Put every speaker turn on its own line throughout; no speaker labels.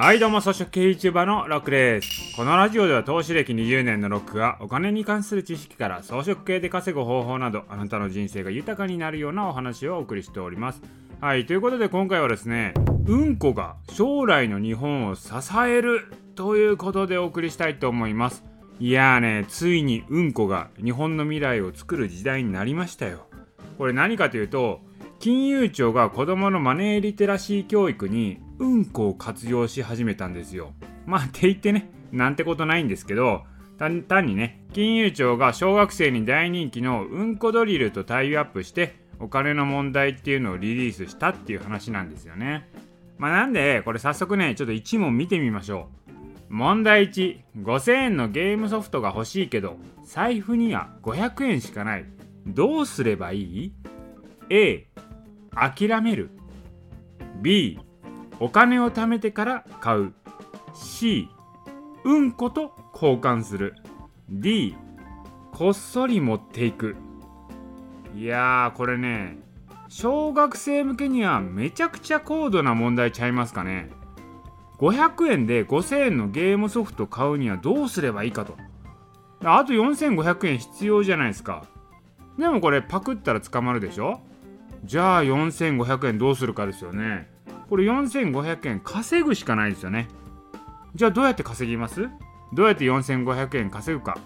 はいどうも、草食系 YouTuber のロックです。このラジオでは投資歴20年のロックがお金に関する知識から草食系で稼ぐ方法などあなたの人生が豊かになるようなお話をお送りしております。はい、ということで今回はですね、うんこが将来の日本を支えるということでお送りしたいと思います。いやーね、ついにうんこが日本の未来を作る時代になりましたよ。これ何かというと、金融庁が子供のマネーリテラシー教育にうんこを活用し始めたんですよ。まあって言ってね、なんてことないんですけど、単にね、金融庁が小学生に大人気のうんこドリルとタイアップしてお金の問題っていうのをリリースしたっていう話なんですよね。まあなんで、これ早速ね、ちょっと1問見てみましょう。問題1、5000円のゲームソフトが欲しいけど、財布には500円しかない。どうすればいい ?A、諦める B お金を貯めてから買う。C うんこと交換する。D こっそり持っていく。いやーこれね小学生向けにはめちゃくちゃ高度な問題ちゃいますかね。500円で5000円のゲームソフト買うにはどうすればいいかと。あと4500円必要じゃないですか。でもこれパクったら捕まるでしょ？じゃあ4500円どうするかですよね。これ4500円稼ぐしかないですよね。じゃあどうやって稼ぎます？どうやって4500円稼ぐか。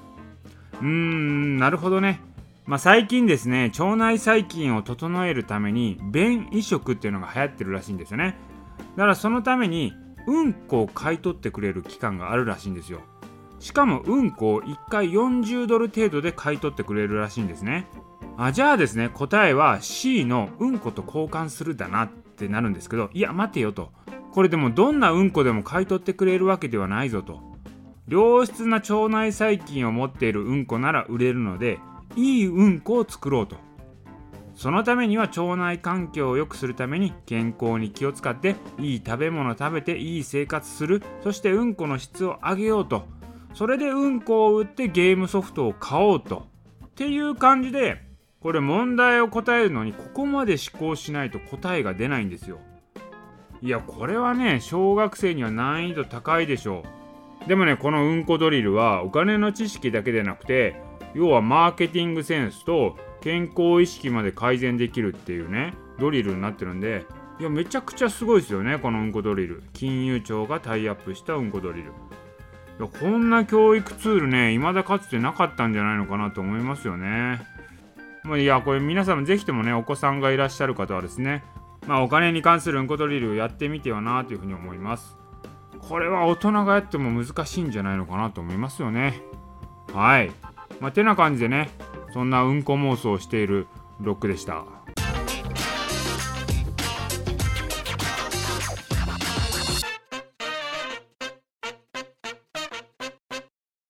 うーんなるほどね。まあ、最近ですね腸内細菌を整えるために便移植っていうのが流行ってるらしいんですよね。だからそのためにうんこを買い取ってくれる期間があるらしいんですよ。しかもうんこを1回40ドル程度で買い取ってくれるらしいんですね。あじゃあですね答えは C のうんこと交換するだな。ってなるんですけどいや待てよと。これでもどんなうんこでも買い取ってくれるわけではないぞと。良質な腸内細菌を持っているうんこなら売れるのでいいうんこを作ろうと。そのためには腸内環境を良くするために健康に気を使っていい食べ物食べていい生活する。そしてうんこの質を上げようと。それでうんこを売ってゲームソフトを買おうと。っていう感じでこれ問題を答えるのにここまで思考しないと答えが出ないんですよ。いやこれはね小学生には難易度高いでしょう。でもねこのうんこドリルはお金の知識だけでなくて要はマーケティングセンスと健康意識まで改善できるっていうねドリルになってるんでいやめちゃくちゃすごいですよねこのうんこドリル。金融庁がタイアップしたうんこドリル。いやこんな教育ツールね未だかつてなかったんじゃないのかなと思いますよね。もう、いや、これ皆さんもぜひともね、お子さんがいらっしゃる方はですね、まあ、お金に関するうんこドリルをやってみてはなというふうに思います。これは大人がやっても難しいんじゃないのかなと思いますよね。はい。まあ、てな感じでね、そんなうんこ妄想をしているロックでした。